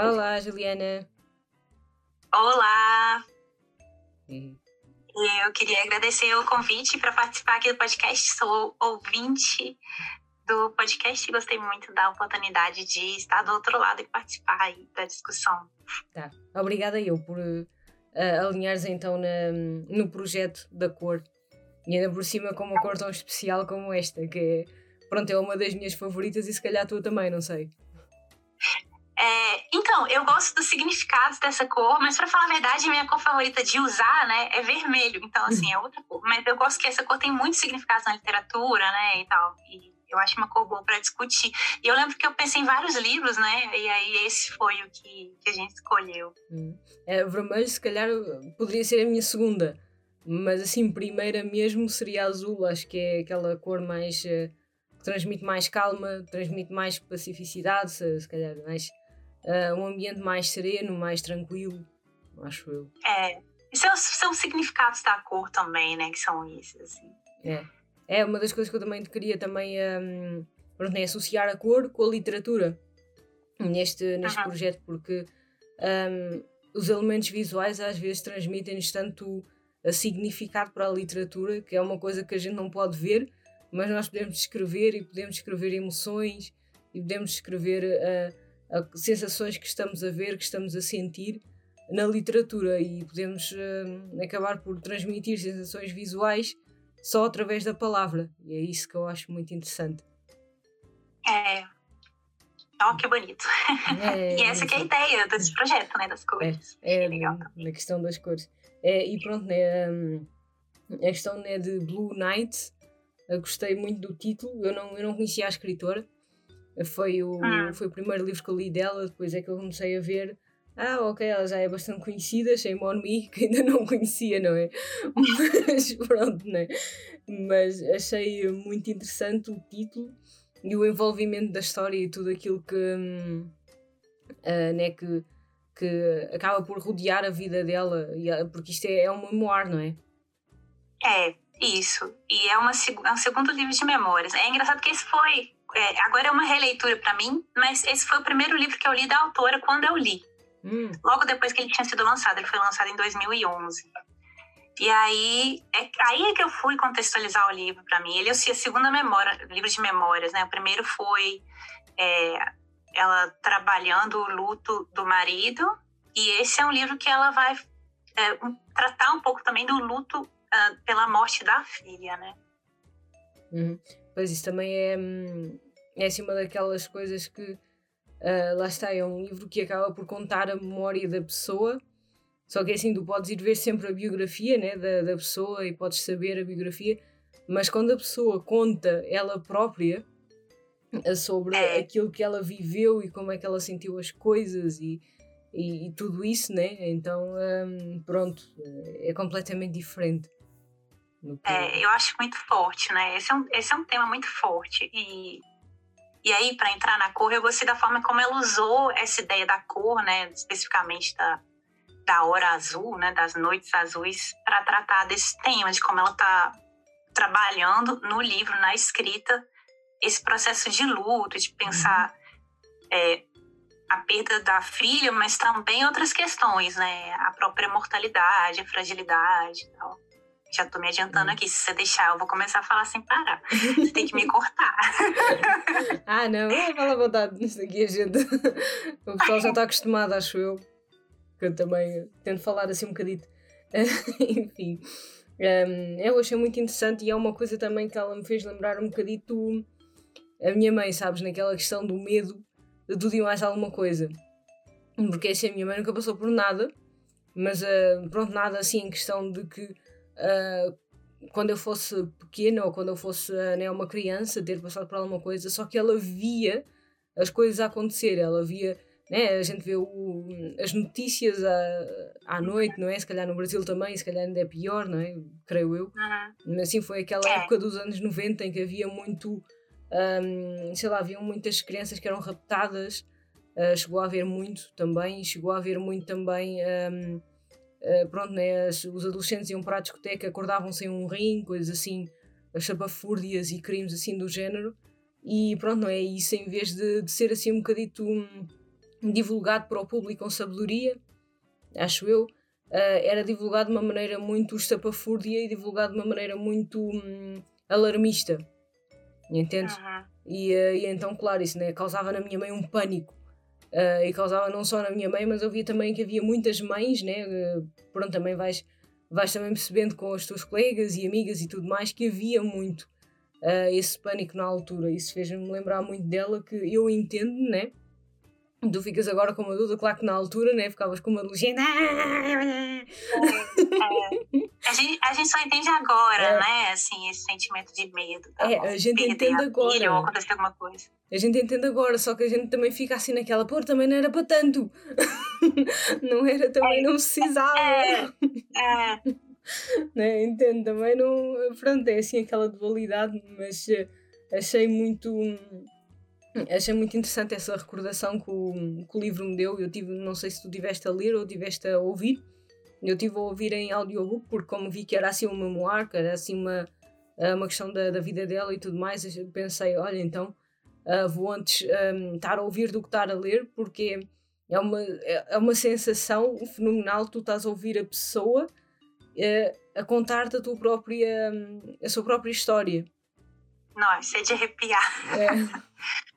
Olá, Juliana. Olá. Eu queria agradecer o convite para participar aqui do podcast. Sou ouvinte do podcast e gostei muito da oportunidade de estar do outro lado e participar aí da discussão. Tá. Obrigada eu por uh, alinhares então na, no projeto da cor. E ainda por cima com uma cor tão especial como esta, que é, pronto, é uma das minhas favoritas e se calhar tu também, não sei. É, então, eu gosto dos significados dessa cor, mas para falar a verdade, minha cor favorita de usar, né, é vermelho. Então, assim, é outra cor. Mas eu gosto que essa cor tem muitos significados na literatura, né, e tal. E eu acho uma cor boa para discutir. E eu lembro que eu pensei em vários livros, né, e aí esse foi o que, que a gente escolheu. Hum. É, vermelho, se calhar, poderia ser a minha segunda. Mas, assim, primeira mesmo seria azul. Acho que é aquela cor mais... Uh, que transmite mais calma, transmite mais pacificidade, se, se calhar mais uh, um ambiente mais sereno, mais tranquilo, acho eu. É, e são, são significados da cor também, né, que são esses, assim. É, é uma das coisas que eu também queria também um, pronto, é associar a cor com a literatura neste, neste uhum. projeto, porque um, os elementos visuais às vezes transmitem-nos tanto a significado para a literatura, que é uma coisa que a gente não pode ver, mas nós podemos descrever e podemos descrever emoções e podemos descrever uh, sensações que estamos a ver, que estamos a sentir na literatura e podemos uh, acabar por transmitir sensações visuais só através da palavra. E é isso que eu acho muito interessante. É. Oh, que bonito. É, e essa que é a ideia desse projeto, né? Das cores. É, é legal na questão das cores. É, e pronto, né? Um, a questão né, de Blue Night, eu gostei muito do título. Eu não, eu não conhecia a escritora. Foi o, ah. foi o primeiro livro que eu li dela, depois é que eu comecei a ver. Ah, ok, ela já é bastante conhecida, Shame on Me, que ainda não conhecia, não é? Mas pronto, né? Mas achei muito interessante o título e o envolvimento da história e tudo aquilo que, uh, né, que, que acaba por rodear a vida dela, porque isto é, é um memoir, não é? É, isso. E é, uma, é um segundo livro de memórias. É engraçado que esse foi é, agora é uma releitura para mim, mas esse foi o primeiro livro que eu li da autora quando eu li. Hum. Logo depois que ele tinha sido lançado, ele foi lançado em 2011. E aí é, aí é que eu fui contextualizar o livro para mim. Ele é a segunda memória, livro de memórias, né? O primeiro foi é, ela trabalhando o luto do marido, e esse é um livro que ela vai é, tratar um pouco também do luto uh, pela morte da filha, né? Uhum. Pois isso também é, hum, é assim uma daquelas coisas que uh, lá está, é um livro que acaba por contar a memória da pessoa. Só que é assim, tu podes ir ver sempre a biografia né, da, da pessoa e podes saber a biografia, mas quando a pessoa conta ela própria eh, sobre é. aquilo que ela viveu e como é que ela sentiu as coisas e, e, e tudo isso, né? Então, um, pronto, é completamente diferente. É, eu acho muito forte, né? Esse é um, esse é um tema muito forte. E, e aí, para entrar na cor, eu gostei da forma como ela usou essa ideia da cor, né? Especificamente da, da hora azul, né? Das noites azuis, para tratar desse tema, de como ela está trabalhando no livro, na escrita, esse processo de luto, de pensar uhum. é, a perda da filha, mas também outras questões, né? A própria mortalidade, a fragilidade e tal. Já tô me adiantando hum. aqui. Se você deixar, eu vou começar a falar sem parar. Você tem que me cortar. ah, não. Fala à vontade nisso aqui, a gente. O pessoal já está acostumado, acho eu. Que eu também tento falar assim um bocadito. Enfim. Um, eu achei muito interessante e é uma coisa também que ela me fez lembrar um bocadito a minha mãe, sabes? Naquela questão do medo de tudo e mais alguma coisa. Porque assim, a minha mãe nunca passou por nada, mas uh, pronto, nada assim em questão de que uh, quando eu fosse pequena ou quando eu fosse uh, né, uma criança ter passado por alguma coisa, só que ela via as coisas a acontecer, ela via, né, a gente vê o, as notícias à, à noite, não é? Se calhar no Brasil também, se calhar ainda é pior, não é? Creio eu. Uhum. Assim foi aquela é. época dos anos 90 em que havia muito, um, sei lá, haviam muitas crianças que eram raptadas, uh, chegou a haver muito também, chegou a haver muito também. Um, Uh, pronto, né, os adolescentes iam para a discoteca, acordavam sem um rim, coisas assim, chapafúrdias e crimes assim do género. E pronto, não é isso, em vez de, de ser assim um bocadito, um, divulgado para o público com sabedoria, acho eu. Uh, era divulgado de uma maneira muito estapafúrdia e divulgado de uma maneira muito hum, alarmista. Entendes? Uhum. E, uh, e, então, claro, isso né, causava na minha mãe um pânico. Uh, e causava não só na minha mãe, mas eu via também que havia muitas mães, né? pronto, também vais, vais também percebendo com as tuas colegas e amigas e tudo mais que havia muito esse pânico na altura. Isso fez-me lembrar muito dela, que eu entendo, né? Tu ficas agora com uma dúvida, claro que na altura, né? Ficavas com uma legenda. É, é. A, gente, a gente só entende agora, é. né? Assim, esse sentimento de medo. Tá é, a gente entende agora. Filho, ou acontecer alguma coisa. A gente entende agora, só que a gente também fica assim naquela, pô, também não era para tanto. não era, também é. não precisava. É. é. né? Entendo, também não. Pronto, é assim aquela dualidade, mas eh, achei muito Achei muito interessante essa recordação que o, que o livro me deu. Eu tive, não sei se tu tiveste a ler ou tiveste a ouvir. Eu tive a ouvir em audiobook, porque como vi que era assim um memoir, que era assim uma, uma questão da, da vida dela e tudo mais, eu pensei, olha, então uh, vou antes um, estar a ouvir do que estar a ler, porque é uma, é, é uma sensação fenomenal. Tu estás a ouvir a pessoa uh, a contar-te a tua própria, a sua própria história. Nossa, é de arrepiar. É.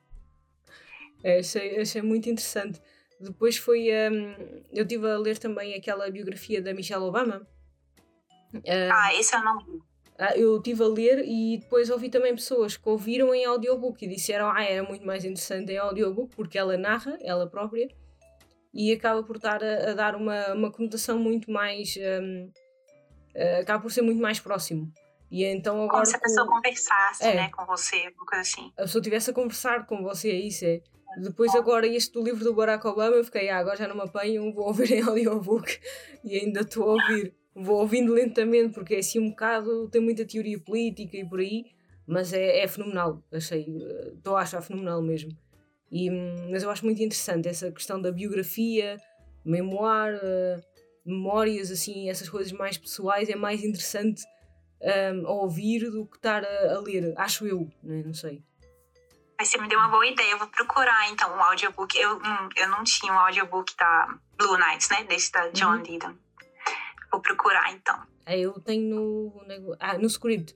É, achei, achei muito interessante. Depois foi. Um, eu estive a ler também aquela biografia da Michelle Obama. Uh, ah, esse eu não vi. Uh, eu estive a ler e depois ouvi também pessoas que ouviram em audiobook e disseram ah, era muito mais interessante em audiobook porque ela narra, ela própria, e acaba por estar a, a dar uma, uma conotação muito mais. Um, uh, acaba por ser muito mais próximo. E então agora. Como se a pessoa com... conversasse é, né, com você, uma coisa assim. A pessoa estivesse a conversar com você, isso é. Depois agora este do livro do Barack Obama, eu fiquei, ah, agora já não me apanho, vou ouvir em audiobook e ainda estou a ouvir. Vou ouvindo lentamente porque é assim um bocado, tem muita teoria política e por aí, mas é, é fenomenal, achei, estou a achar fenomenal mesmo. E, mas eu acho muito interessante essa questão da biografia, memoir, uh, memórias, assim, essas coisas mais pessoais, é mais interessante um, a ouvir do que estar a, a ler, acho eu, não sei. Mas você me deu uma boa ideia. Eu vou procurar, então, um audiobook. Eu, hum, eu não tinha um audiobook da Blue Knights, né? Desse da John uhum. Lydon. Vou procurar, então. É, eu tenho no, ah, no script.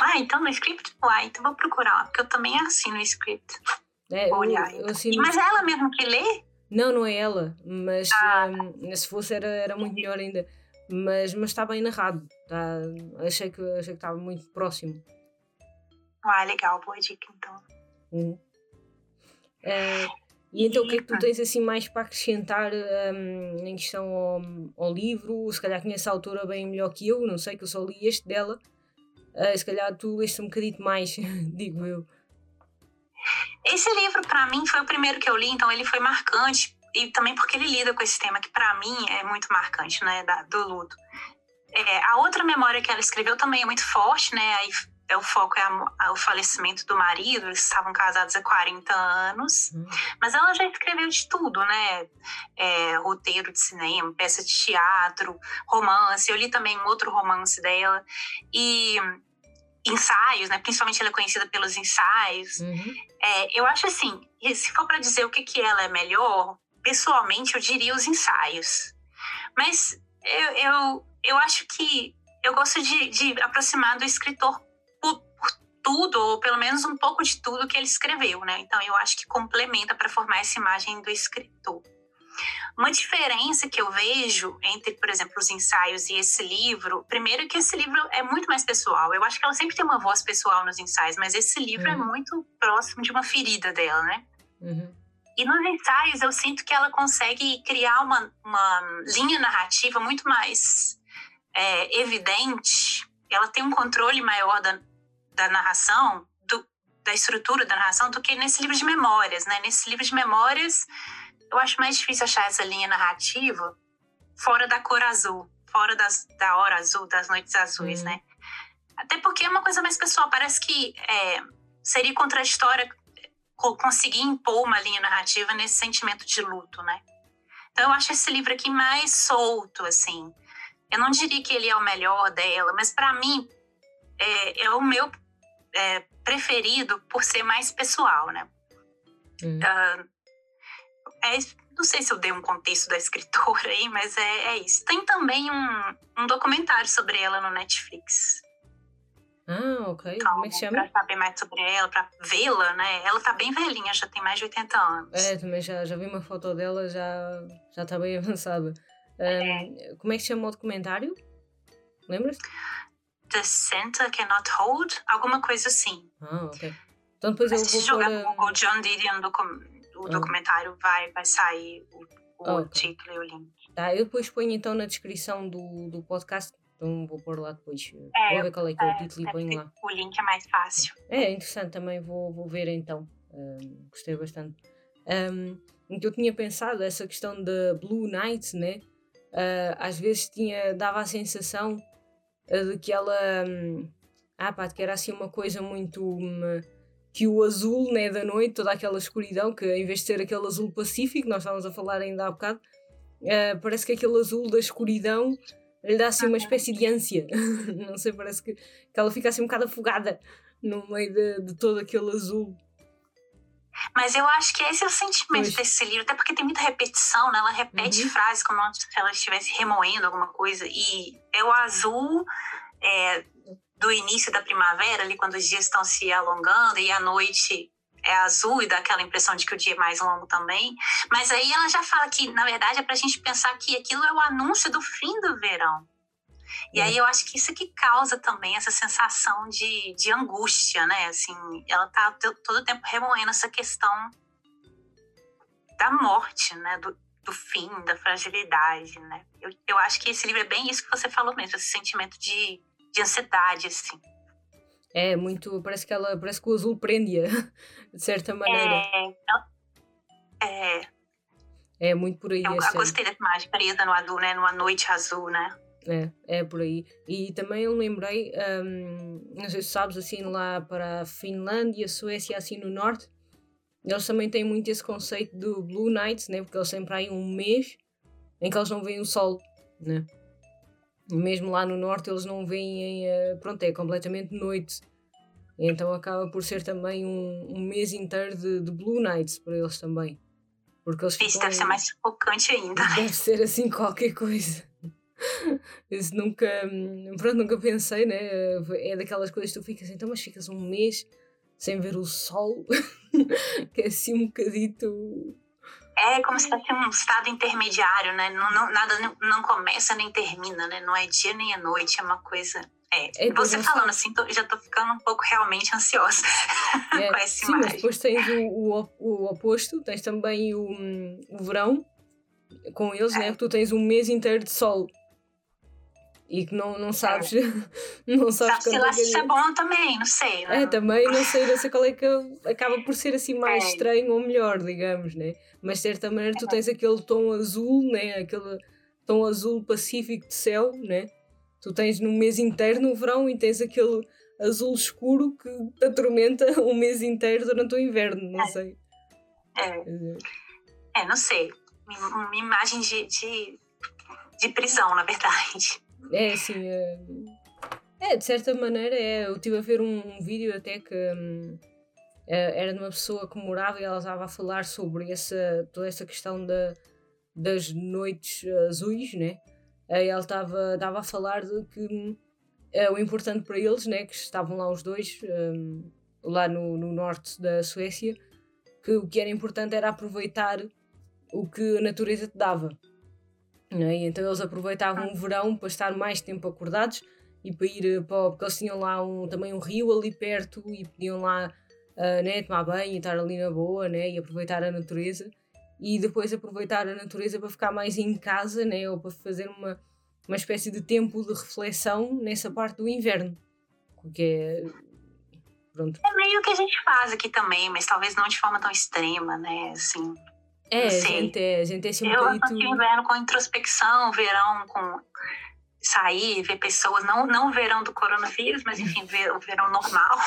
Ah, então no script? Ah, então vou procurar, porque eu também assino o script. É, vou olhar. Eu, eu então. Mas é ela mesmo que lê? Não, não é ela. Mas ah. um, se fosse era, era muito melhor ainda. Mas, mas está bem narrado. Tá, achei, que, achei que estava muito próximo. Ah, legal, boa dica então. Hum. Uh, e então o que é que tu tens assim mais para acrescentar um, em questão ao, ao, livro? Se calhar conheces a autora bem melhor que eu, não sei, que eu só li este dela. Uh, se calhar tu leste um bocadinho mais, digo eu. Esse livro, para mim, foi o primeiro que eu li, então ele foi marcante. E também porque ele lida com esse tema que, para mim, é muito marcante, né, da, do luto. É, a outra memória que ela escreveu também é muito forte, né? Aí é, o foco é a, a, o falecimento do marido, eles estavam casados há 40 anos, uhum. mas ela já escreveu de tudo, né? É, roteiro de cinema, peça de teatro, romance. Eu li também um outro romance dela e ensaios, né? Principalmente ela é conhecida pelos ensaios. Uhum. É, eu acho assim, se for para dizer o que, que ela é melhor, pessoalmente eu diria os ensaios. Mas eu, eu, eu acho que eu gosto de, de aproximar do escritor tudo, ou pelo menos um pouco de tudo que ele escreveu, né? Então eu acho que complementa para formar essa imagem do escritor. Uma diferença que eu vejo entre, por exemplo, os ensaios e esse livro, primeiro que esse livro é muito mais pessoal. Eu acho que ela sempre tem uma voz pessoal nos ensaios, mas esse livro é uhum. é muito próximo de uma ferida dela, né? Uhum. E nos ensaios eu sinto que ela consegue criar uma, uma linha narrativa muito mais é, evidente. Ela tem um controle maior da, da narração, do, da estrutura da narração, do que nesse livro de memórias, né? Nesse livro de memórias, eu acho mais difícil achar essa linha narrativa fora da cor azul, fora das, da hora azul, das noites azuis, uhum. né? Até porque é uma coisa mais pessoal, parece que é, seria contraditória conseguir impor uma linha narrativa nesse sentimento de luto, né? Então eu acho esse livro aqui mais solto, assim. Eu não diria que ele é o melhor dela, mas para mim é, é, o meu é, preferido por ser mais pessoal, né? Hum. Uh, é, não sei se eu dei um contexto da escritora aí, mas é, é isso. Tem também um, um documentário sobre ela no Netflix. Ah, ok. Então, Como é que chama? Pra saber mais sobre ela, pra vê-la, né? Ela tá bem velhinha, já tem mais de 80 anos. É, também já, já vi uma foto dela, já, já tá bem avançada. Um, é. Como é que chama o documentário? Lembras? The Center Cannot Hold? Alguma coisa assim. Ah, ok. Então depois Mas eu vou se jogar pôr... o John Didion, o ah. documentário, vai, vai sair o, o okay. título e o link. Tá, eu depois ponho então na descrição do, do podcast então vou pôr lá depois. É, vou ver qual é que é, é o título e ponho lá. O link é mais fácil. É, interessante também, vou, vou ver então. Um, gostei bastante. Um, que eu tinha pensado, essa questão da Blue Night, né? Uh, às vezes tinha, dava a sensação de que ela. Um, ah, pá, que era assim uma coisa muito. Um, que o azul né, da noite, toda aquela escuridão, que em vez de ser aquele azul pacífico, nós estávamos a falar ainda há bocado, uh, parece que aquele azul da escuridão lhe dá assim uma espécie de ânsia. não sei, parece que, que ela fica assim um bocado afogada no meio de, de todo aquele azul. Mas eu acho que esse é o sentimento desse livro, até porque tem muita repetição, né? Ela repete uhum. frases como se ela estivesse remoendo alguma coisa. E é o azul é, do início da primavera, ali quando os dias estão se alongando e a noite é azul e dá aquela impressão de que o dia é mais longo também. Mas aí ela já fala que, na verdade, é para a gente pensar que aquilo é o anúncio do fim do verão. E aí eu acho que isso que causa também essa sensação de, de angústia, né? Assim, ela tá todo o tempo remoendo essa questão da morte, né? Do, do fim, da fragilidade, né? Eu, eu acho que esse livro é bem isso que você falou mesmo, esse sentimento de, de ansiedade, assim. É muito. Parece que ela. Parece que o azul prende-a, de certa maneira. É. É, é muito por aí. Eu, eu gostei dessa imagem presa no azul, né? Numa noite azul, né? É, é por aí. E também eu lembrei, um, não sei se sabes, assim, lá para a Finlândia, Suécia, assim no norte, eles também têm muito esse conceito do Blue Nights, né? Porque eles sempre há um mês em que eles não veem o sol, né? mesmo lá no norte eles não veem, uh, pronto, é completamente noite. Então acaba por ser também um, um mês inteiro de, de, Blue Nights para eles também. Porque eles Isso deve ser mais sufocante ainda. Deve ser assim qualquer coisa. Isso nunca, pronto, nunca pensei, né? É daquelas coisas que tu ficas então, mas ficas um mês sem ver o sol, que é assim um bocadito é como se fosse um estado intermediário, né? Não, não, nada não começa nem termina, né? Não é dia nem é noite, é uma coisa. É, é você falando assim, tô, já tô ficando um pouco realmente ansiosa é, com essa sim, imagem. Mas depois tens o, o, o oposto, tens também o, o verão com eles, né? é. né? Tu tens um mês inteiro de sol e que não, não sabes. É. não sabes Sabe se lá é bom também, não sei. Não? É, também não sei, não sei qual é que acaba por ser assim mais é. estranho ou melhor, digamos, né? Mas de certa maneira tu é. tens aquele tom azul, né? Aquele tom azul pacífico de céu, né? Tu tens no mês inteiro no verão e tens aquele azul escuro que te atormenta o mês inteiro durante o inverno, não é. sei. É. é, não sei. Uma imagem de, de, de prisão, na verdade. É assim. É, é, de certa maneira, é. Eu estive a ver um, um vídeo até que hum, é, era de uma pessoa que morava e ela estava a falar sobre essa, toda essa questão da, das noites azuis, né? Aí ela estava, estava a falar de que hum, é, o importante para eles, né? Que estavam lá os dois, um, lá no, no norte da Suécia, que o que era importante era aproveitar o que a natureza te dava. E então eles aproveitavam o verão para estar mais tempo acordados e para ir eh, para. porque eles tinham lá um, também um rio ali perto e podiam lá uh, né, tomar banho e estar ali na boa né, e aproveitar a natureza. E depois aproveitar a natureza para ficar mais em casa né, ou para fazer uma, uma espécie de tempo de reflexão nessa parte do inverno. Que é. Pronto. É meio que a gente faz aqui também, mas talvez não de forma tão extrema, né? Assim, é, a gente é, a gente é um Eu bocadito... inverno com introspecção, verão com sair, ver pessoas, não, não verão do coronavírus, mas enfim, ver, o verão normal.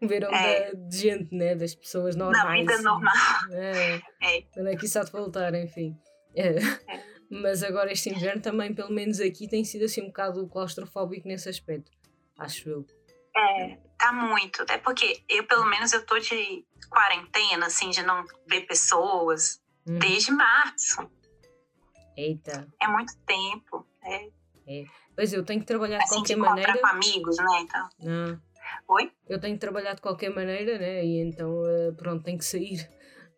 O verão é. da, de gente, né? Das pessoas normais. Na vida normal. É. é. Quando é que isso há de voltar, enfim. É. é. Mas agora este inverno também, pelo menos aqui, tem sido assim um bocado claustrofóbico nesse aspecto. Acho eu. É, tá muito. É porque eu, pelo menos, eu tô de quarentena, assim, de não ver pessoas hum. desde março. Eita. É muito tempo. É. é. Pois eu tenho que trabalhar assim, de qualquer de maneira. com amigos, né? Então. Ah. Oi? Eu tenho que trabalhar de qualquer maneira, né? E então, uh, pronto, tenho que sair.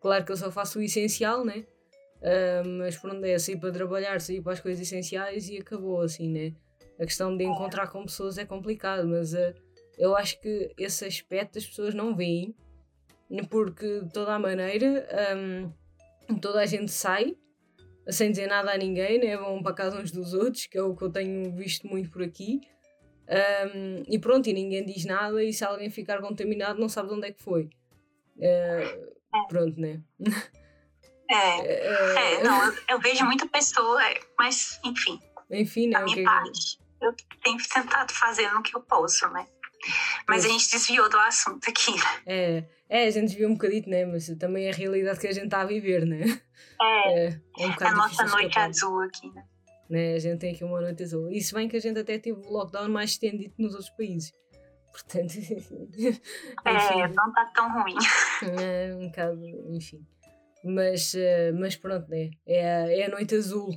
Claro que eu só faço o essencial, né? Uh, mas pronto, é sair para trabalhar, sair para as coisas essenciais e acabou assim, né? A questão de encontrar com pessoas é complicado, mas uh, eu acho que esse aspecto as pessoas não veem, porque de toda a maneira um, toda a gente sai sem dizer nada a ninguém, né? vão para casa uns dos outros, que é o que eu tenho visto muito por aqui. Um, e pronto, e ninguém diz nada, e se alguém ficar contaminado, não sabe de onde é que foi. Uh, pronto, né? É, é, é, não, eu, eu, vejo muita pessoa, é, mas enfim. Enfim, né? A minha parte, eu tenho tentado fazer no que eu posso, né? Mas a gente desviou do assunto aqui. É, é, a gente desviou um bocadinho, né? Mas também é a realidade que a gente está a viver, né? É, é, é um a nossa noite azul aqui, né? né? A gente tem aqui uma noite azul. E se bem que a gente até teve o lockdown mais estendido nos outros países. Portanto, é, não está tão ruim. É um bocado, enfim. Mas, eh, mas pronto, né? É, é a noite azul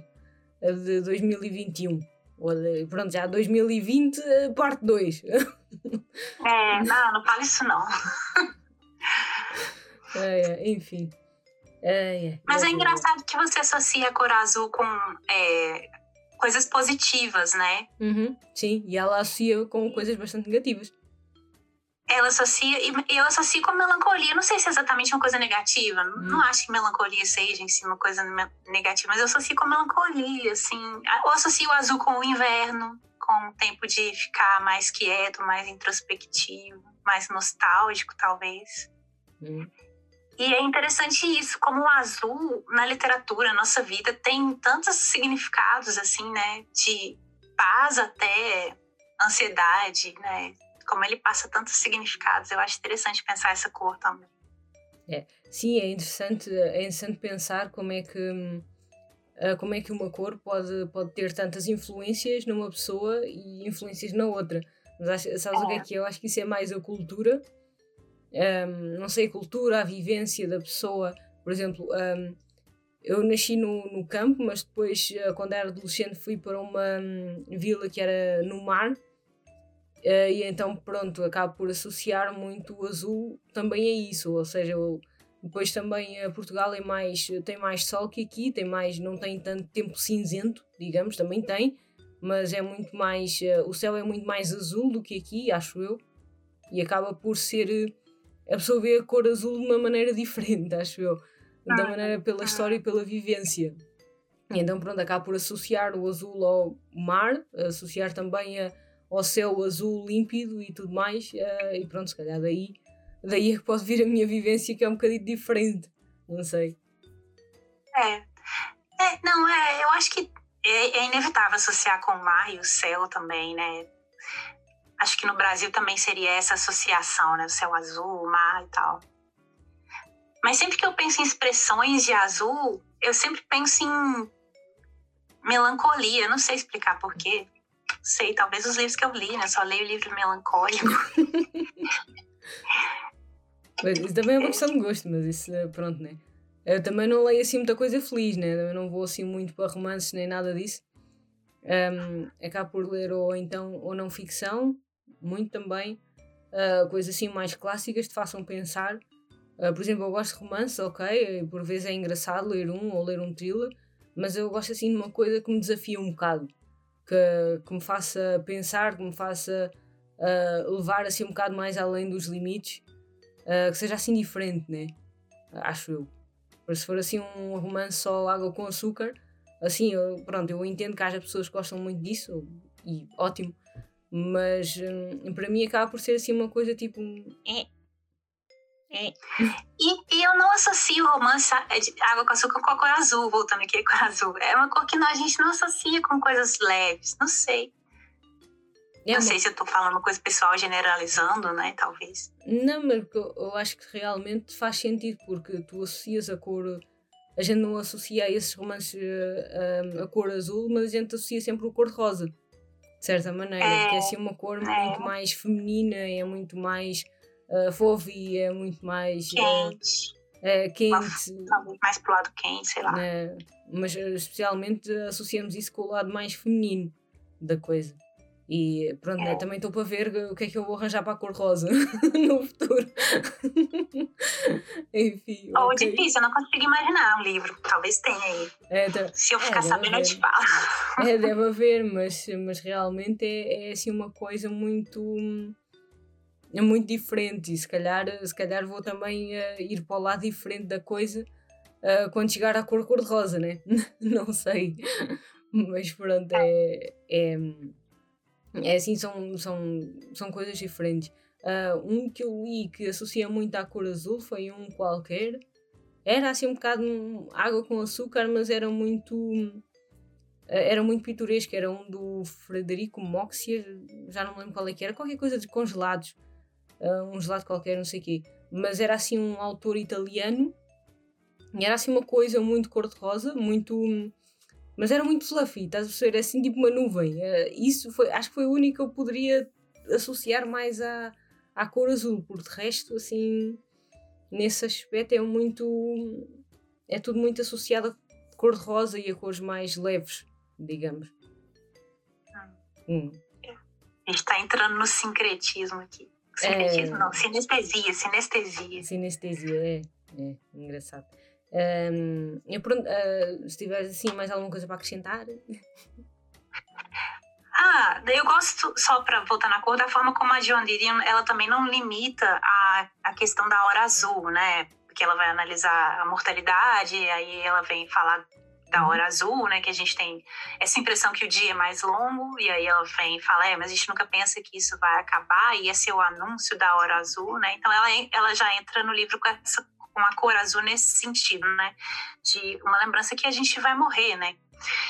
de 2021. Ou pronto, já 2020, parte 2. É, não, não fala isso não. É, é, enfim. É, é, Mas é engraçado que você associa a cor azul com é, coisas positivas, né? Uhum, sim, e ela associa com coisas bastante negativas. Ela associa, eu associo com melancolia. Não sei se é exatamente uma coisa negativa. Hum. Não acho que melancolia seja em si uma coisa negativa, mas eu associo com melancolia, assim. Eu associo o azul com o inverno, com o tempo de ficar mais quieto, mais introspectivo, mais nostálgico, talvez. Hum. E é interessante isso, como o azul na literatura, na nossa vida, tem tantos significados, assim, né? De paz até ansiedade, né? Como ele passa tantos significados. Eu acho interessante pensar essa cor também. É, sim, é interessante, é interessante pensar como é que uh, como é que uma cor pode, pode ter tantas influências numa pessoa e influências na outra. Mas acho, sabes é. o que é, é que eu acho que isso é mais a cultura um, não sei, a cultura, a vivência da pessoa. Por exemplo, um, eu nasci no, no campo, mas depois, uh, quando era adolescente, fui para uma um, vila que era no mar. Uh, e então, pronto, acabo por associar muito o azul também a isso. Ou seja, eu, depois também uh, Portugal é mais, tem mais sol que aqui, tem mais, não tem tanto tempo cinzento, digamos, também tem, mas é muito mais, o céu é muito mais azul do que aqui, acho eu, e acaba por ser a pessoa vê a cor azul de uma maneira diferente, acho eu. Da ah, maneira pela história e pela vivência. E então, pronto, acaba por associar o azul ao mar, associar também a, ao céu azul límpido e tudo mais. Uh, e pronto, se calhar daí, daí é que pode vir a minha vivência, que é um bocadinho diferente. Não sei. É. é não, é, eu acho que é, é inevitável associar com o mar e o céu também, né? Acho que no Brasil também seria essa associação, né? O céu azul, o mar e tal. Mas sempre que eu penso em expressões de azul, eu sempre penso em melancolia. Não sei explicar porquê. Sei, talvez os livros que eu li, né? Só leio livro melancólico. mas isso também é uma questão de gosto, mas isso, eh, pronto, né? Eu também não leio assim muita coisa feliz, né? Eu não vou assim muito para romances nem nada disso. Um, acabo por ler ou então ou não ficção muito também uh, coisas assim mais clássicas te façam pensar. Uh, por exemplo, eu gosto de romance, ok, por vezes é engraçado ler um ou ler um thriller, mas eu gosto assim de uma coisa que me desafia um bocado, que, que me faça pensar, que me faça uh, levar assim um bocado mais além dos limites, uh, que seja assim diferente, né? Acho eu. Mas se for assim um romance só água com açúcar, assim, eu, pronto, eu entendo que haja pessoas que gostam muito disso, e ótimo, mas hum, para mim acaba por ser assim uma coisa tipo. É. É. E, e, eu não associo romance água com açúcar com a cor azul, voltando aqui com a azul. É uma cor que a gente não associa com coisas leves, não sei. É, não sei se eu tô falando coisa pessoal generalizando, né? Talvez. Não, mas eu, acho que realmente faz sentido, porque tu associas a cor. A gente não associa a esses romances a, a, a cor azul, mas a gente associa sempre a cor rosa. de certa maneira, é, que é assim uma cor é. muito mais feminina, é muito mais uh, fofi, é muito mais quente. Uh, quente. mais pro lado quente, sei lá. Uh, mas especialmente associamos isso com o lado mais feminino da coisa. E pronto, né, é. né, também estou para ver o que é que eu vou arranjar para a cor rosa no futuro. Enfim. Ou okay. difícil, eu não consigo imaginar um livro. Talvez tenha aí. É, tá. Se eu ficar é, sabendo, eu te falo. É, deve haver, mas, mas realmente é, é assim uma coisa muito. É muito diferente. E se calhar, se calhar vou também uh, ir para o lado diferente da coisa uh, quando chegar à cor cor-de-rosa, né? não sei. Mas pronto, é, é é assim, são, são, são coisas diferentes. Uh, um que eu li que associa muito à cor azul foi um qualquer. Era assim um bocado água com açúcar, mas era muito. Era muito pitoresco. Era um do Frederico Moxier, já não lembro qual é que era, qualquer coisa de congelados. Uh, um gelado qualquer, não sei o quê. Mas era assim um autor italiano. E era assim uma coisa muito cor-de-rosa, muito mas era muito fluffy, estás a perceber? Assim, tipo uma nuvem. Uh, isso foi, acho que foi o único que eu poderia associar mais à, à cor azul, por de resto, assim, nesse aspecto é muito. É tudo muito associado a cor de rosa e a cores mais leves, digamos. Hum. A gente está entrando no sincretismo aqui. Sincretismo é... não, sinestesia, sinestesia. Sinestesia, é, é, engraçado. Um, eu, uh, se tiver assim mais alguma coisa para acrescentar. Ah, eu gosto, só para voltar na cor, da forma como a John Didion, ela também não limita a, a questão da hora azul, né? Porque ela vai analisar a mortalidade, aí ela vem falar da hora uhum. azul, né? Que a gente tem essa impressão que o dia é mais longo, e aí ela vem e fala, é, mas a gente nunca pensa que isso vai acabar, e esse é o anúncio da hora azul, né? Então ela, ela já entra no livro com essa com a cor azul nesse sentido, né? De uma lembrança que a gente vai morrer, né?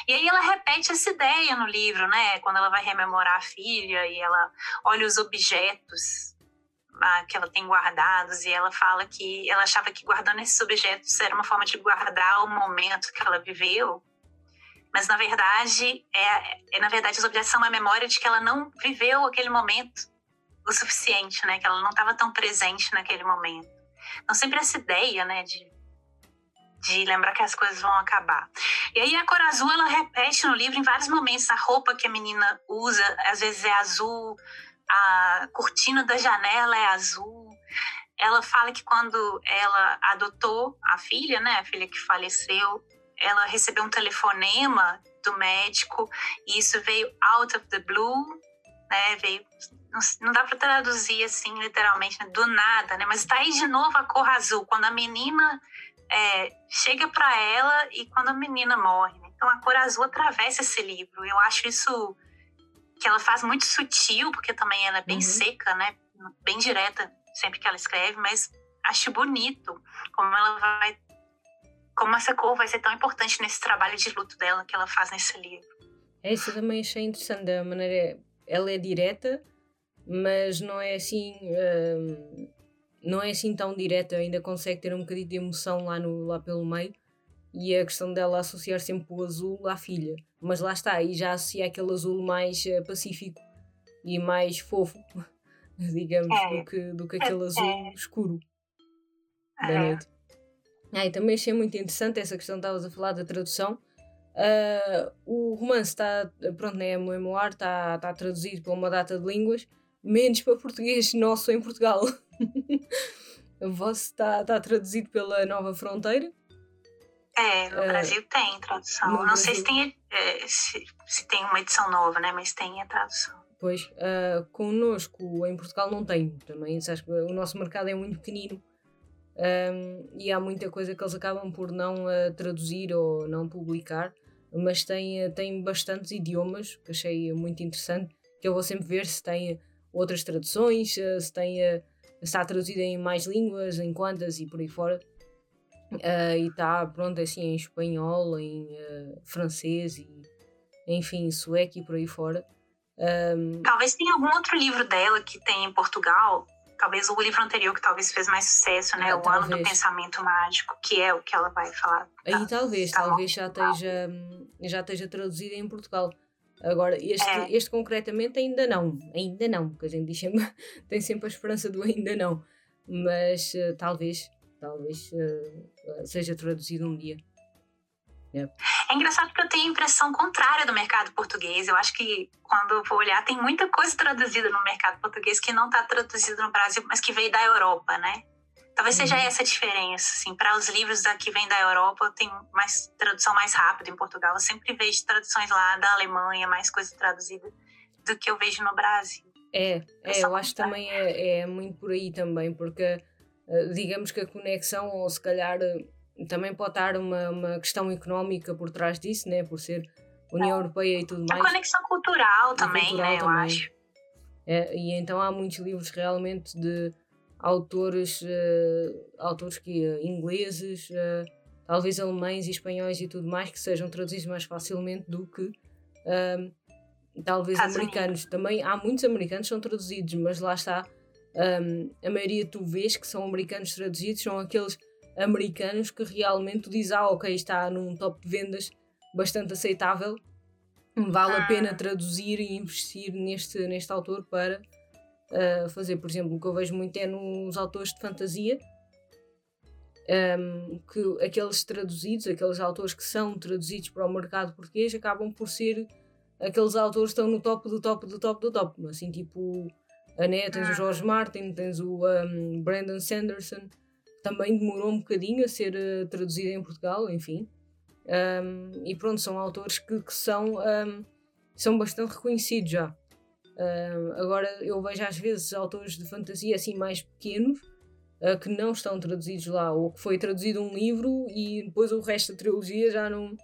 E aí ela repete essa ideia no livro, né? Quando ela vai rememorar a filha e ela olha os objetos ah, que ela tem guardados e ela fala que ela achava que guardando esses objetos era uma forma de guardar o momento que ela viveu, mas na verdade é, é na verdade os objetos são uma memória de que ela não viveu aquele momento o suficiente, né? Que ela não estava tão presente naquele momento. Então, sempre essa ideia, né, de, de lembrar que as coisas vão acabar. E aí, a cor azul, ela repete no livro em vários momentos. A roupa que a menina usa, às vezes é azul, a cortina da janela é azul. Ela fala que quando ela adotou a filha, né, a filha que faleceu, ela recebeu um telefonema do médico e isso veio out of the blue, né, veio não, dá para traduzir assim literalmente, né? do nada, né? Mas está aí de novo a cor azul, quando a menina é, chega para ela e quando a menina morre. Né? Então a cor azul atravessa esse livro. Eu acho isso que ela faz muito sutil, porque também ela é bem uhum. seca, né? Bem direta sempre que ela escreve, mas acho bonito como ela vai como essa cor vai ser tão importante nesse trabalho de luto dela que ela faz nesse livro. É isso, eu também achei interessante a maneira ela é direta, mas não é assim. Um, não é assim tão direta, ainda consegue ter um bocadinho de emoção lá, no, lá pelo meio. E a questão dela associar sempre o azul à filha. Mas lá está, e já associa aquele azul mais uh, pacífico e mais fofo, digamos, é. do, que, do que aquele é. azul escuro da é. noite. Ah, e também achei muito interessante essa questão, estavas a falar da tradução. Uh, o romance está, pronto, né, é memoir, está, está traduzido para uma data de línguas, menos para português nosso em Portugal. o vosso está, está traduzido pela Nova Fronteira. É, no uh, Brasil tem tradução. Não Brasil... sei se tem, é, se, se, tem uma edição nova, né? Mas tem a tradução. Pois, uh, connosco em Portugal não tem também. Sabes, o nosso mercado é muito pequenino um, e há muita coisa que eles acabam por não uh, traduzir ou não publicar, mas tem, tem bastantes idiomas que achei muito interessante. Que eu vou sempre ver se tem outras traduções, se tem, eh, está traduzida em mais línguas, em quantas e por aí fora. Uh, e está pronto assim em espanhol, em uh, francês e enfim, sueco e por aí fora. Um... Talvez tenha algum outro livro dela que tem em Portugal. Talvez o livro anterior que talvez fez mais sucesso, né? Ah, o talvez. Ano do Pensamento Mágico, que é o que ela vai falar. Aí talvez, tá talvez já esteja, já esteja traduzido em Portugal. Agora, este, é. este concretamente ainda não, ainda não, porque a gente diz sempre, tem sempre a esperança do ainda não, mas uh, talvez, talvez uh, seja traduzido um dia. Yeah. É engraçado porque eu tenho a impressão contrária do mercado português. Eu acho que quando vou olhar, tem muita coisa traduzida no mercado português que não está traduzida no Brasil, mas que veio da Europa, né? Talvez seja uhum. essa a diferença, assim, para os livros que vêm da Europa, tem mais tradução mais rápida em Portugal. Eu sempre vejo traduções lá da Alemanha, mais coisa traduzida do que eu vejo no Brasil. É, é eu acho que também é, é muito por aí também, porque digamos que a conexão, ou se calhar eh, também pode estar uma, uma questão económica por trás disso, né? Por ser União é. Europeia e tudo mais. A conexão cultural também, cultural né? Também. Eu acho. É, e então há muitos livros realmente de autores, uh, autores que, uh, ingleses, uh, talvez alemães e espanhóis e tudo mais, que sejam traduzidos mais facilmente do que ehm, talvez americanos. Também há muitos americanos que são traduzidos, mas lá está. Um, a maioria tu vês que são americanos traduzidos, são aqueles americanos que realmente tu dizes, ah, ok, está num top de vendas bastante aceitável, vale a pena ah. traduzir e investir neste, neste autor para uh, fazer. Por exemplo, o que eu vejo muito é nos autores de fantasia, um, que aqueles traduzidos, aqueles autores que são traduzidos para o mercado português, acabam por ser aqueles autores que estão no top do top do top do top. Assim, tipo, Né, tens o George Martin, tens o um, Brandon Sanderson, também demorou um bocadinho a ser uh, traduzido em Portugal, enfim. Um, e pronto, são autores que, que são, um, são bastante reconhecidos já. Agora eu vejo às vezes autores de fantasia assim mais pequenos uh, que não estão traduzidos lá, ou que foi traduzido um livro e depois o resto da trilogia já não.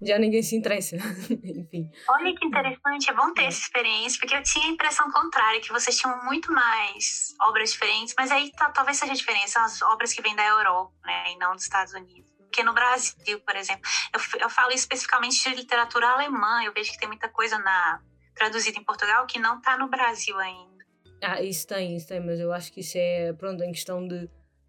Já ninguém se interessa. Enfim. Olha que interessante, é bom ter essa experiência, porque eu tinha a impressão contrária, que vocês tinham muito mais obras diferentes, mas aí tá, talvez seja a diferença, são as obras que vêm da Europa, né, e não dos Estados Unidos porque no Brasil, por exemplo, eu, eu falo especificamente de literatura alemã, eu vejo que tem muita coisa na traduzida em Portugal que não está no Brasil ainda. Ah, isso tem, isso tem, mas eu acho que isso é, pronto, em questão de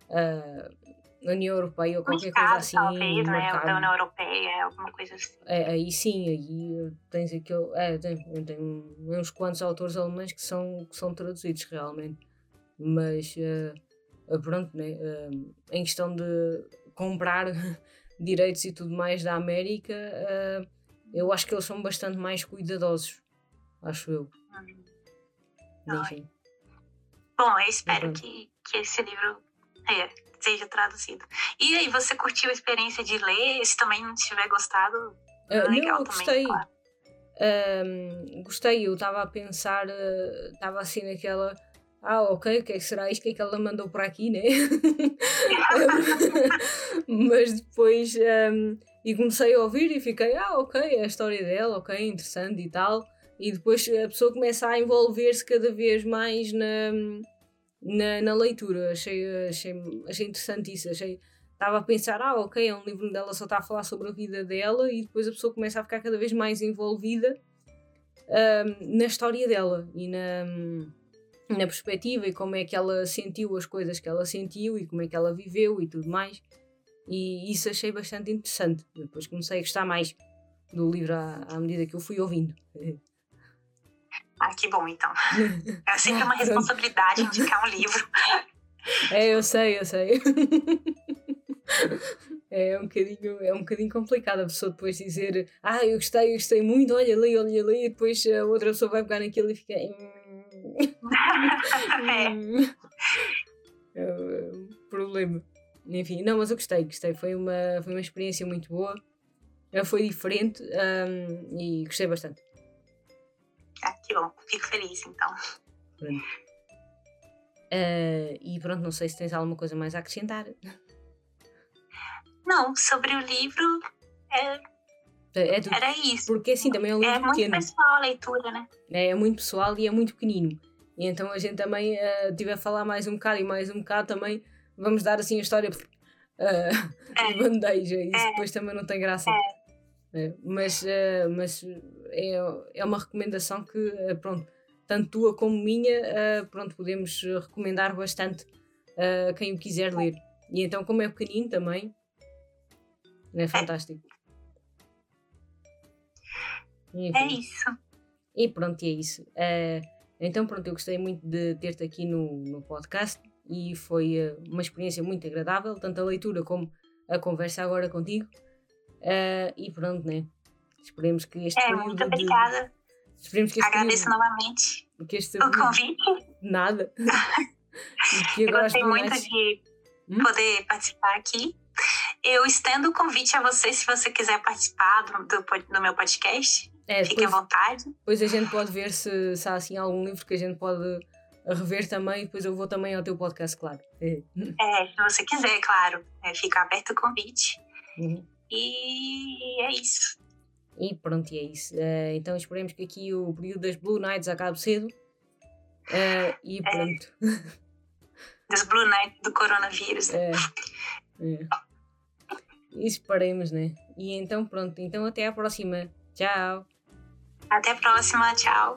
uh, União Europeia ou qualquer mercado, coisa assim. Talvez, né? Da União Europeia, alguma coisa assim. É, aí sim, aí tens aquele. É, tem, tem uns quantos autores alemães que são, que são traduzidos realmente. Mas uh, pronto, né? Uh, em questão de comprar direitos e tudo mais da América, uh, eu acho que eles são bastante mais cuidadosos acho eu. Hum. Enfim. Bom, eu espero que, que esse livro é, seja traduzido. E aí, você curtiu a experiência de ler? Se também não tiver gostado, uh, legal não, gostei. Claro. Um, gostei, eu estava a pensar, estava uh, assim naquela. Ah, ok, o que, é será isto? Que é que ela mandou para aqui, né? Mas depois. Um, e comecei a ouvir e fiquei, ah, ok, é a história dela, ok, interessante e tal. E depois a pessoa começa a envolver-se cada vez mais na, na, na, leitura. Achei, achei, achei interessante isso. Achei, estava a pensar, ah, ok, é um livro dela, só está a falar sobre a vida dela, e depois a pessoa começa a ficar cada vez mais envolvida um, na história dela e na, na perspectiva e como é que ela sentiu as coisas que ela sentiu e como é que ela viveu e tudo mais. E isso achei bastante interessante. Depois comecei a gostar mais do livro à, à medida que eu fui ouvindo. Ah, que bom, então. É sempre uma responsabilidade indicar um livro. É, eu sei, eu sei. É um bocadinho, é um bocadinho complicado a pessoa depois dizer ah, eu gostei, eu gostei muito, olha ali, olha ali, e depois a outra pessoa vai pegar naquilo e fica. é. é um problema. Enfim, não, mas eu gostei, gostei. Foi uma, foi uma experiência muito boa. Foi diferente um, e gostei bastante. Ah, que bom, fico feliz então. Pronto. Uh, e pronto, não sei se tens alguma coisa mais a acrescentar. Não, sobre o livro é, é do, era isso. Porque assim também é um livro é pequeno. É muito pessoal a leitura, né? É, é muito pessoal e é muito pequenino. E então a gente também uh, tive a falar mais um bocado e mais um bocado também. Vamos dar assim a história uh, é. de bandeja. Isso é. depois também não tem graça. É. É, mas uh, mas é, é uma recomendação que, uh, pronto, tanto tua como minha, pronto, podemos recomendar bastante a quem o quiser ler. E então, como é pequenino também, é fantástico. Enfim. É isso. E pronto, e é isso. Então, pronto, eu gostei muito de ter-te aqui no, no podcast e foi uma experiência muito agradável, tanto a leitura como a conversa agora contigo. Uh, e pronto, né? Esperemos que este é. Muito obrigada. De... Esperemos que este Agradeço período... novamente que este... o convite. Nada. que agora eu gostei muito de hum? poder participar aqui. Eu estendo o convite a você se você quiser participar do, do, do meu podcast. É, Fique depois, à vontade. Depois a gente pode ver se, se há assim algum livro que a gente pode rever também. Depois eu vou também ao teu podcast, claro. É, é se você quiser, claro. É, fica aberto o convite. Uhum. E é isso. E pronto, e é isso. Uh, então esperemos que aqui o período das Blue Nights acabe cedo. Uh, e é. pronto. Das Blue Nights do coronavírus. É. é. E esperemos, né? E então pronto. Então até a próxima. Tchau. Até a próxima. Tchau.